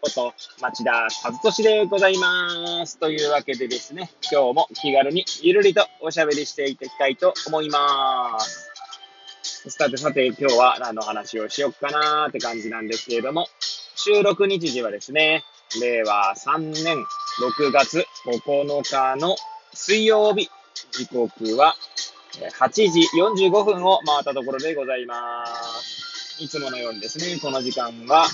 こと町田和俊でございます。というわけでですね、今日も気軽にゆるりとおしゃべりしていきたいと思います。さてさて、今日は何の話をしよっかなーって感じなんですけれども、収録日時はですね、令和3年6月9日の水曜日、時刻は8時45分を回ったところでございます。いつものようにですね、この時間は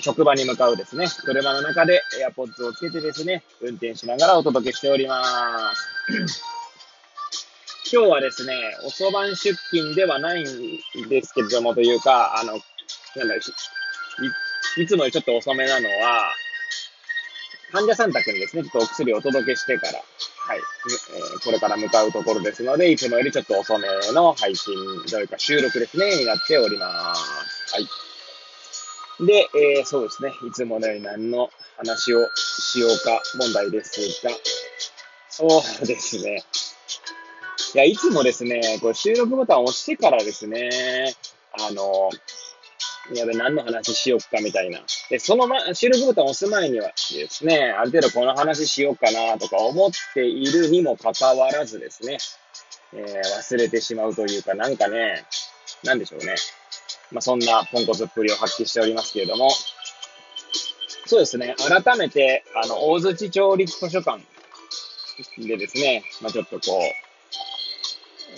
職場に向かうですね、車の中で AirPods をつけてですね、運転しながらお届けしております。今日はですね、遅番出勤ではないんですけれども、というか、あの、なんだろい、いつもよりちょっと遅めなのは、患者さん宅にですね、ちょっとお薬をお届けしてから、はい、えー、これから向かうところですので、いつもよりちょっと遅めの配信、というか収録ですね、になっております。はい。で、えー、そうですね。いつものように何の話をしようか問題ですが、そうですね。いや、いつもですね、これ収録ボタンを押してからですね、あの、やべ、何の話しようかみたいな。で、その、ま、収録ボタンを押す前にはですね、ある程度この話しようかなとか思っているにもかかわらずですね、えー、忘れてしまうというか、なんかね、なんでしょうね。まあ、そんなポンコツっぷりを発揮しておりますけれども、そうですね、改めて、あの、大槌町立図書館でですね、まあ、ちょっとこ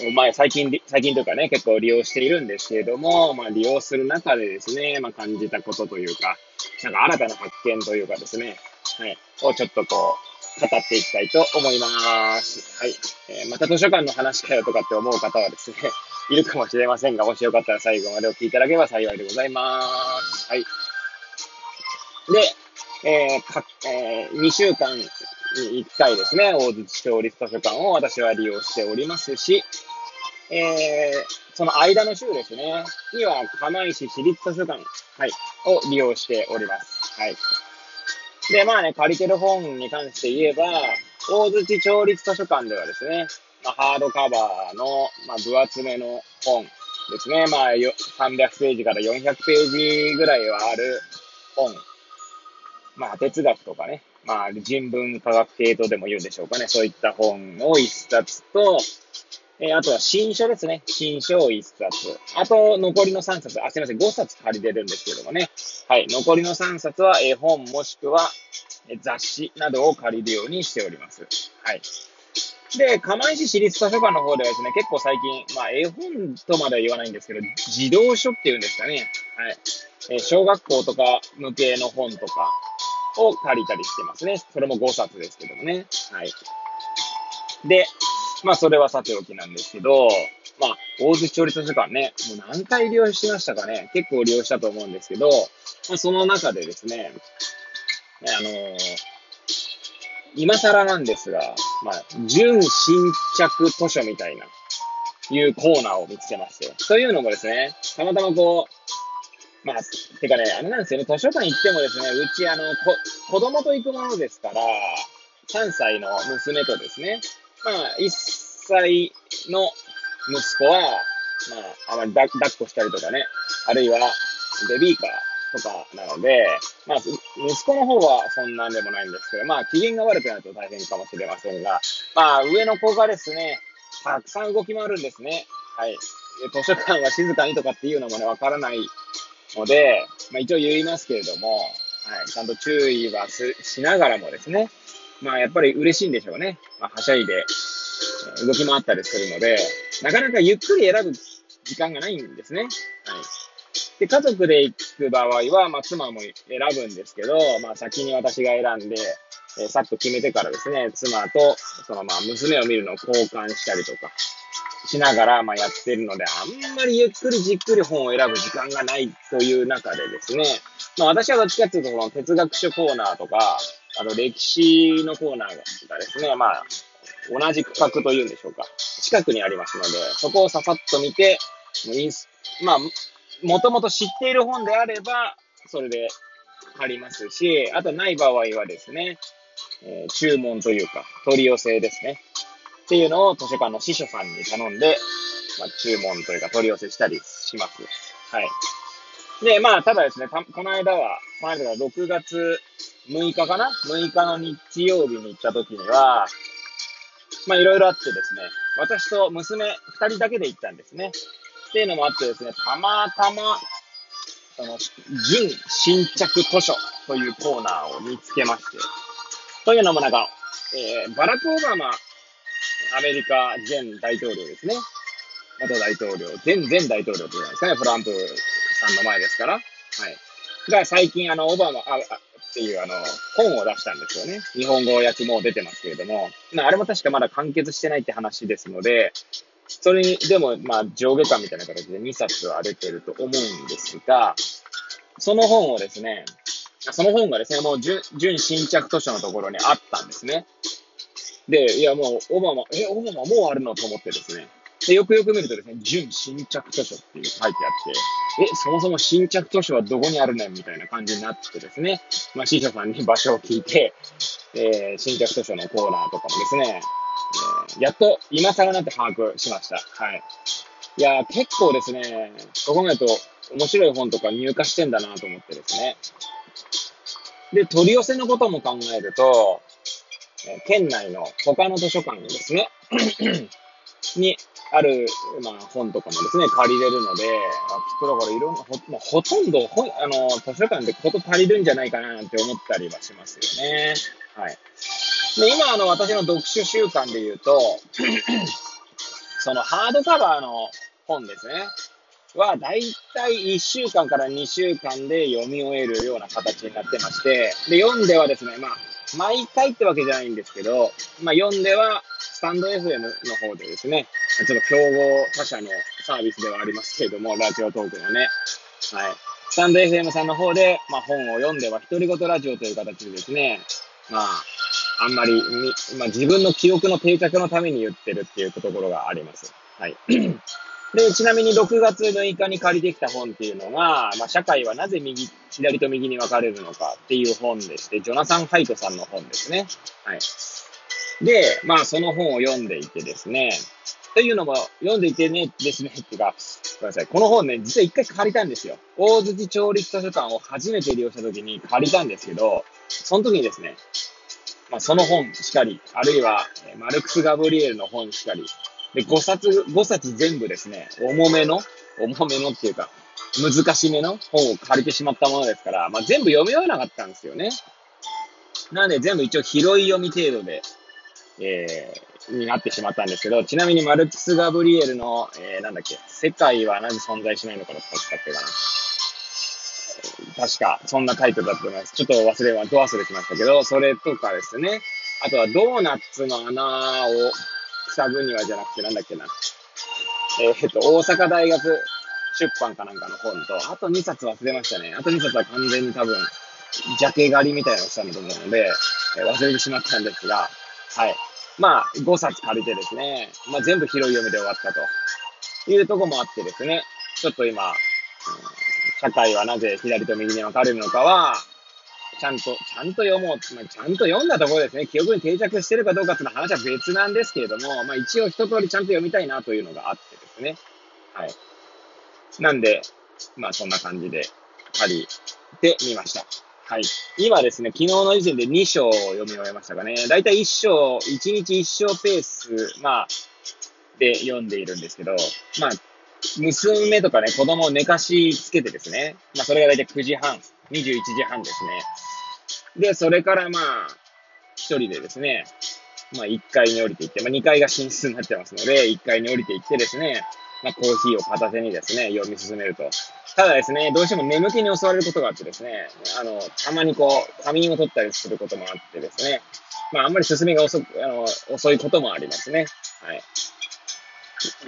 う、前、最近、最近とかね、結構利用しているんですけれども、まあ、利用する中でですね、まあ、感じたことというか、なんか新たな発見というかですね、はい、をちょっとこう、語っていきたいと思います。はい。えー、また図書館の話かよとかって思う方はですね、いるかもしれませんが、もしよかったら最後までお聞きいただければ幸いでございます。はい。で、えー、か、えー、2週間に1回ですね、大槌町立図書館を私は利用しておりますし、えー、その間の週ですね、には釜石市立図書館、はい、を利用しております。はい。で、まあね、借りてる本に関して言えば、大槌町立図書館ではですね、まあ、ハードカバーの、まあ、分厚めの本ですね。まあ、300ページから400ページぐらいはある本。まあ、哲学とかね。まあ、人文科学系とでも言うでしょうかね。そういった本を一冊と、えー、あとは新書ですね。新書を一冊。あと、残りの3冊。あ、すいません。5冊借りてるんですけどもね。はい。残りの3冊は絵本もしくは雑誌などを借りるようにしております。はい。で、釜石市立図書館の方ではですね、結構最近、まあ、絵本とまでは言わないんですけど、児童書っていうんですかね。はい。え小学校とか向けの本とかを借りたりしてますね。それも5冊ですけどもね。はい。で、まあ、それはさておきなんですけど、まあ、大津町立図書館ね、もう何回利用しましたかね。結構利用したと思うんですけど、まあ、その中でですね、あのー今更なんですが、まあ、純新着図書みたいな、いうコーナーを見つけまして。というのもですね、たまたまこう、まあ、てかね、あれなんですよね、図書館行ってもですね、うちあの、こ、子供と行くものですから、3歳の娘とですね、まあ、1歳の息子は、まあ、あまり抱っこしたりとかね、あるいは、ベビーカー、とかなので、まあ、息子の方はそんなんでもないんですけど、まあ、機嫌が悪くなると大変かもしれませんが、まあ、上の子がですね、たくさん動き回るんですね。はい。図書館は静かにとかっていうのもね、わからないので、まあ、一応言いますけれども、はい、ちゃんと注意はしながらもですね、まあ、やっぱり嬉しいんでしょうね。まあ、はしゃいで動き回ったりするので、なかなかゆっくり選ぶ時間がないんですね。はい。で、家族で行く場合は、まあ、妻も選ぶんですけど、まあ、先に私が選んで、えー、さっと決めてからですね、妻と、そのまあ、娘を見るのを交換したりとか、しながら、まあ、やってるので、あんまりゆっくりじっくり本を選ぶ時間がないという中でですね、まあ、私はどっちかっていうと、この哲学書コーナーとか、あの、歴史のコーナーがですね、まあ、同じ区画というんでしょうか。近くにありますので、そこをささっと見て、インスまあ、もともと知っている本であれば、それでありますし、あとない場合はですね、えー、注文というか、取り寄せですね。っていうのを図書館の司書さんに頼んで、まあ、注文というか取り寄せしたりします。はい。で、まあ、ただですね、この間は、この間は6月6日かな ?6 日の日曜日に行った時には、まあ、いろいろあってですね、私と娘2人だけで行ったんですね。っていうのもあってですね、たまたま、その、準新着図書というコーナーを見つけまして、というのもなんか、えー、バラク・オバマ、アメリカ前大統領ですね。元大統領、前前大統領というんですかね、トランプさんの前ですから。はい。が最近、あの、オバマ、あ、あっていうあの、本を出したんですよね。日本語訳も出てますけれども。ま、あれも確かまだ完結してないって話ですので、それに、でも、まあ、上下巻みたいな形で2冊は出てると思うんですが、その本をですね、その本がですね、もう準新着図書のところにあったんですね。で、いやもう、オバマ、え、オバマもうあるのと思ってですね。で、よくよく見るとですね、準新着図書っていう書いてあって、え、そもそも新着図書はどこにあるねんみたいな感じになってですね、まあ、司書さんに場所を聞いて、えー、新着図書のコーナーとかもですね、やっと今更なって把握しました。はい。いや結構ですね、ここまでと面白い本とか入荷してんだなと思ってですね。で、取り寄せのことも考えると、え、県内の他の図書館にですね、にある、まあ、本とかもですね、借りれるので、あきっとだからいろんな、ほ,、まあ、ほとんど本、あの、図書館でこと足りるんじゃないかなって思ったりはしますよね。はい。で、今、あの、私の読書習慣で言うと、そのハードカバーの本ですね。は、だいたい1週間から2週間で読み終えるような形になってまして、で、読んではですね、まあ、毎回ってわけじゃないんですけど、まあ、読んでは、スタンド FM の方でですね、ちょっと競合他社のサービスではありますけれども、ラジオトークのね、はい。スタンド FM さんの方で、まあ、本を読んでは独り言ラジオという形でですね、まあ、あんまりみ、まあ、自分の記憶の定着のために言ってるっていうところがあります。はい。で、ちなみに6月6日に借りてきた本っていうのが、まあ、社会はなぜ右、左と右に分かれるのかっていう本でして、ジョナサン・ハイトさんの本ですね。はい。で、まあ、その本を読んでいてですね、というのも、読んでいてね、ですね、っていうか、ごめんなさい。この本ね、実は一回借りたんですよ。大槌町立図書館を初めて利用した時に借りたんですけど、その時にですね、まあ、その本しかり、あるいは、マルクス・ガブリエルの本しかり、で、5冊、5冊全部ですね、重めの、重めのっていうか、難しめの本を借りてしまったものですから、まあ、全部読み終えなかったんですよね。なので全部一応拾い読み程度で、えー、になってしまったんですけど、ちなみにマルクス・ガブリエルの、えー、なんだっけ、世界はなぜ存在しないのかだったっけかな。確か、そんなタイトルだと思います。ちょっと忘れは、ど忘れしましたけど、それとかですね。あとは、ドーナツの穴を塞ぐにはじゃなくて、なんだっけな。えー、っと、大阪大学出版かなんかの本と、あと2冊忘れましたね。あと2冊は完全に多分、ジャケ狩りみたいなのをしたんだと思うので、えー、忘れてしまったんですが、はい。まあ、5冊借りてですね、まあ、全部拾い読みで終わったというとこもあってですね、ちょっと今、社会はなぜ左と右に分かれるのかは、ちゃんと、ちゃんと読もう。まあ、ちゃんと読んだところですね。記憶に定着してるかどうかっていうの話は別なんですけれども、まあ一応一通りちゃんと読みたいなというのがあってですね。はい。なんで、まあそんな感じで借りてみました。はい。今ですね、昨日の時点で2章を読み終えましたかね。だいたい1章、1日1章ペース、まあ、で読んでいるんですけど、まあ、娘とかね、子供を寝かしつけてですね、まあ、それがだいたい9時半、21時半ですね。で、それからまあ、一人でですね、まあ、1階に降りていって、まあ、2階が寝室になってますので、1階に降りていってですね、まあ、コーヒーを片手にですね、読み進めると。ただですね、どうしても眠気に襲われることがあってですね、あの、たまにこう、仮眠を取ったりすることもあってですね、まあ、あんまり進みが遅くあの遅いこともありますね。はい。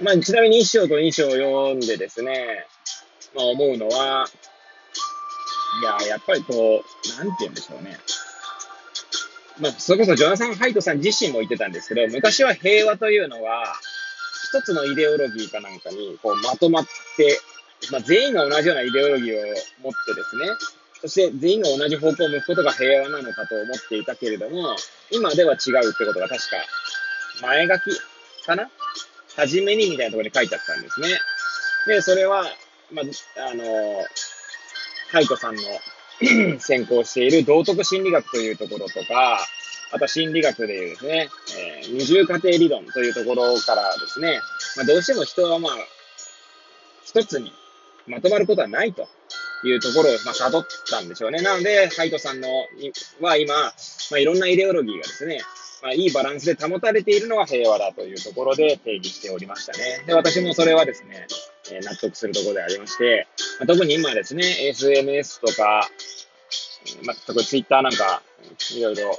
まあ、ちなみに1章と2章を読んでですね、まあ、思うのは、いや、やっぱりこう、なんて言うんでしょうね。まあ、それこそジョナサン・ハイトさん自身も言ってたんですけど、昔は平和というのは、一つのイデオロギーかなんかにこうまとまって、まあ、全員が同じようなイデオロギーを持ってですね、そして全員が同じ方向を向くことが平和なのかと思っていたけれども、今では違うってことが確か、前書きかな初めにみたいなところに書いてあったんですね。で、それは、まあ、あの、ハイトさんの 専攻している道徳心理学というところとか、あと心理学でいうですね、えー、二重過程理論というところからですね、まあ、どうしても人はまあ、一つにまとまることはないというところを、まあ、辿ったんでしょうね。なので、ハイトさんのは今、まあ、いろんなイデオロギーがですね、まあ、いいバランスで保たれているのが平和だというところで定義しておりましたね。で、私もそれはですね、え、納得するところでありまして、まあ、特に今ですね、SNS とか、まあ、特に Twitter なんか、いろいろ、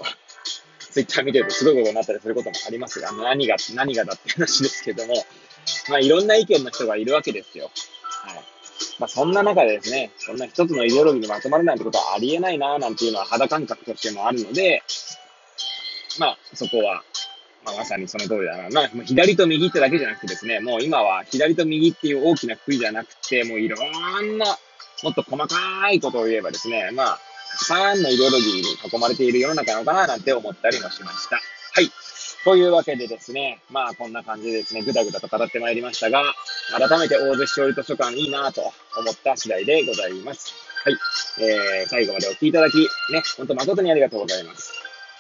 Twitter 見てるとすごいことになったりすることもありますが、何が、何がだって話ですけども、まあ、いろんな意見の人がいるわけですよ。はい。まあ、そんな中でですね、そんな一つのイデオロギーにまとまるなんてことはありえないな、なんていうのは肌感覚としてもあるので、まあ、そこは、まあ、まさにその通りだな。まあ、左と右ってだけじゃなくてですね、もう今は左と右っていう大きな国じゃなくて、もういろんな、もっと細かいことを言えばですね、まあ、たくさんのイデオロギーに囲まれている世の中なのかななんて思ったりもしました。はい。というわけでですね、まあこんな感じでですね、ぐだぐだと語ってまいりましたが、改めて大洲勝利図書館いいなと思った次第でございます。はい。えー、最後までお聴きいただき、ね、ほんと誠にありがとうございます。